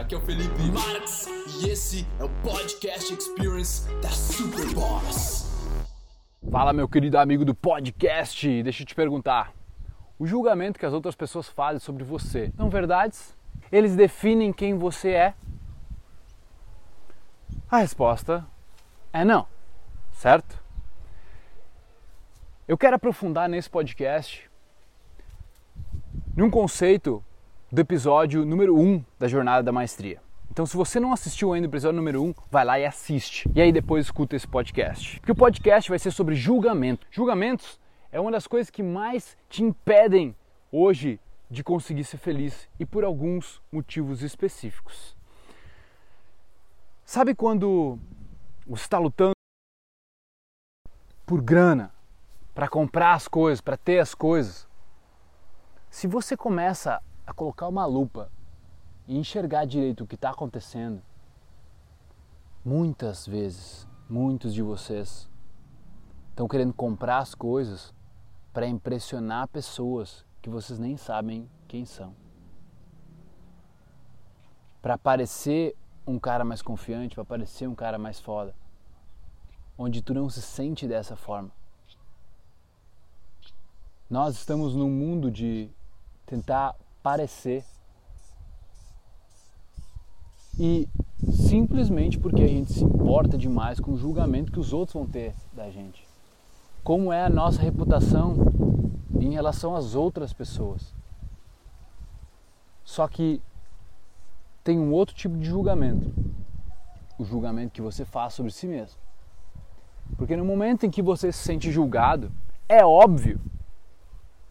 aqui é o Felipe Marx e esse é o Podcast Experience da Superboss. Fala, meu querido amigo do podcast. Deixa eu te perguntar: o julgamento que as outras pessoas fazem sobre você são verdades? Eles definem quem você é? A resposta é não, certo? Eu quero aprofundar nesse podcast num conceito do episódio número 1 um da Jornada da Maestria. Então, se você não assistiu ainda o episódio número 1, um, vai lá e assiste. E aí depois escuta esse podcast. Porque o podcast vai ser sobre julgamento. Julgamentos é uma das coisas que mais te impedem hoje de conseguir ser feliz e por alguns motivos específicos. Sabe quando você está lutando por grana, para comprar as coisas, para ter as coisas? Se você começa a colocar uma lupa e enxergar direito o que está acontecendo, muitas vezes, muitos de vocês estão querendo comprar as coisas para impressionar pessoas que vocês nem sabem quem são. Para parecer um cara mais confiante, para parecer um cara mais foda. Onde tu não se sente dessa forma. Nós estamos num mundo de tentar parecer. E simplesmente porque a gente se importa demais com o julgamento que os outros vão ter da gente. Como é a nossa reputação em relação às outras pessoas. Só que tem um outro tipo de julgamento. O julgamento que você faz sobre si mesmo. Porque no momento em que você se sente julgado, é óbvio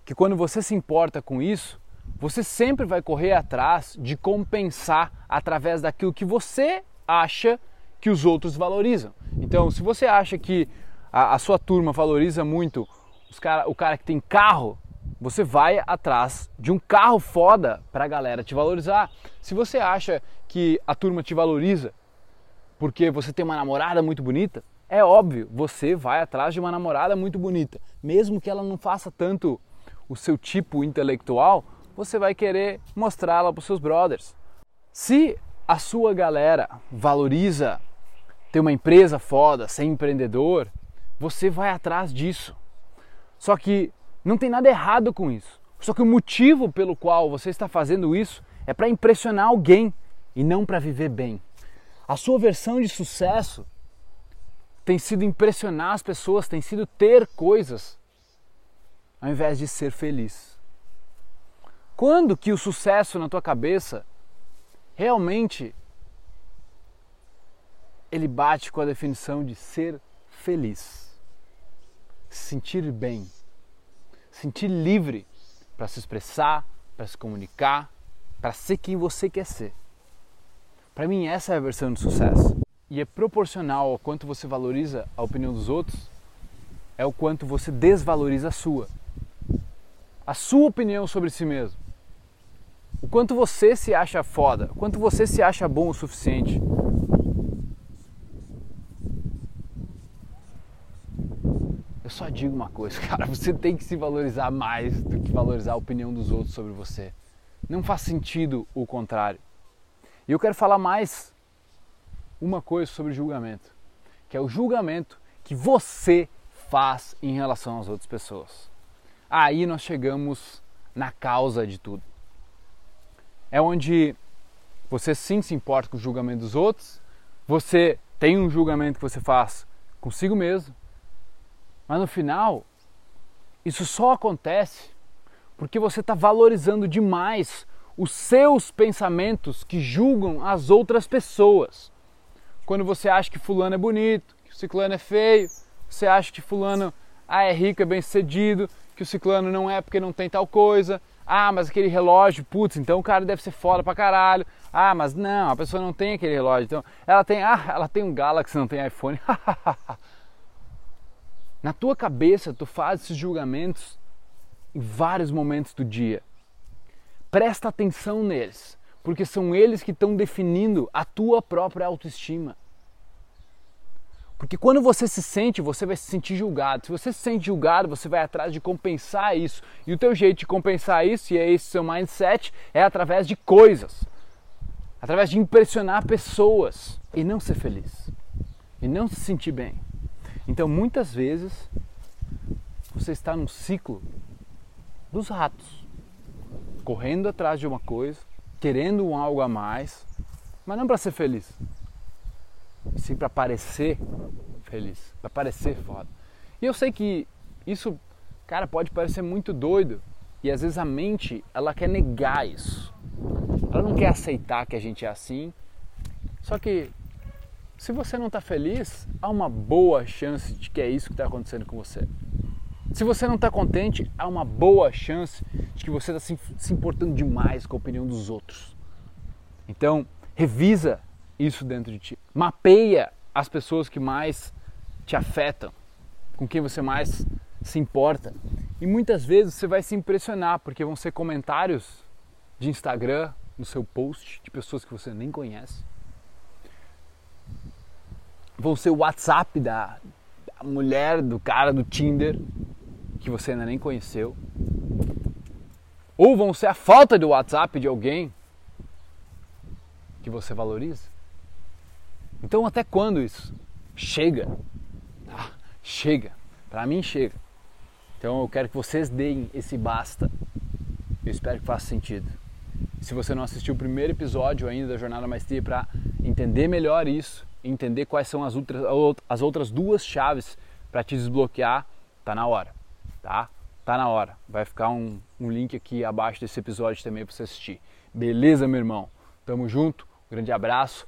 que quando você se importa com isso, você sempre vai correr atrás de compensar através daquilo que você acha que os outros valorizam. Então, se você acha que a, a sua turma valoriza muito cara, o cara que tem carro, você vai atrás de um carro foda para a galera te valorizar. Se você acha que a turma te valoriza porque você tem uma namorada muito bonita, é óbvio, você vai atrás de uma namorada muito bonita, mesmo que ela não faça tanto o seu tipo intelectual, você vai querer mostrá-la para os seus brothers. Se a sua galera valoriza ter uma empresa foda, ser empreendedor, você vai atrás disso. Só que não tem nada errado com isso. Só que o motivo pelo qual você está fazendo isso é para impressionar alguém e não para viver bem. A sua versão de sucesso tem sido impressionar as pessoas, tem sido ter coisas, ao invés de ser feliz. Quando que o sucesso na tua cabeça realmente ele bate com a definição de ser feliz, se sentir bem, sentir livre para se expressar, para se comunicar, para ser quem você quer ser. Para mim essa é a versão de sucesso. E é proporcional ao quanto você valoriza a opinião dos outros, é o quanto você desvaloriza a sua. A sua opinião sobre si mesmo o quanto você se acha foda, o quanto você se acha bom o suficiente. Eu só digo uma coisa, cara, você tem que se valorizar mais do que valorizar a opinião dos outros sobre você. Não faz sentido o contrário. E eu quero falar mais uma coisa sobre julgamento, que é o julgamento que você faz em relação às outras pessoas. Aí nós chegamos na causa de tudo é onde você sim se importa com o julgamento dos outros, você tem um julgamento que você faz consigo mesmo, mas no final, isso só acontece porque você está valorizando demais os seus pensamentos que julgam as outras pessoas. Quando você acha que fulano é bonito, que o ciclano é feio, você acha que fulano ah, é rico, é bem sucedido, que o ciclano não é porque não tem tal coisa, ah, mas aquele relógio, putz, então o cara deve ser foda pra caralho. Ah, mas não, a pessoa não tem aquele relógio. Então, ela tem, ah, ela tem um Galaxy, não tem iPhone. Na tua cabeça, tu faz esses julgamentos em vários momentos do dia. Presta atenção neles, porque são eles que estão definindo a tua própria autoestima. Porque quando você se sente, você vai se sentir julgado. Se você se sente julgado, você vai atrás de compensar isso. E o teu jeito de compensar isso, e é esse seu mindset, é através de coisas. através de impressionar pessoas e não ser feliz e não se sentir bem. Então, muitas vezes, você está num ciclo dos ratos, correndo atrás de uma coisa, querendo um algo a mais, mas não para ser feliz, sim para parecer feliz, para parecer foda. E eu sei que isso, cara, pode parecer muito doido e às vezes a mente ela quer negar isso, ela não quer aceitar que a gente é assim. Só que se você não está feliz, há uma boa chance de que é isso que está acontecendo com você. Se você não está contente, há uma boa chance de que você está se, se importando demais com a opinião dos outros. Então, revisa isso dentro de ti. Mapeia as pessoas que mais te afetam, com quem você mais se importa. E muitas vezes você vai se impressionar, porque vão ser comentários de Instagram no seu post de pessoas que você nem conhece. Vão ser o WhatsApp da, da mulher, do cara do Tinder que você ainda nem conheceu. Ou vão ser a falta de WhatsApp de alguém que você valoriza. Então até quando isso? Chega. Ah, chega. Para mim chega. Então eu quero que vocês deem esse basta. Eu espero que faça sentido. Se você não assistiu o primeiro episódio ainda da Jornada Maestria para entender melhor isso, entender quais são as outras, as outras duas chaves para te desbloquear, tá na hora tá? Tá na hora. Vai ficar um, um link aqui abaixo desse episódio também para você assistir. Beleza, meu irmão? Tamo junto. Um grande abraço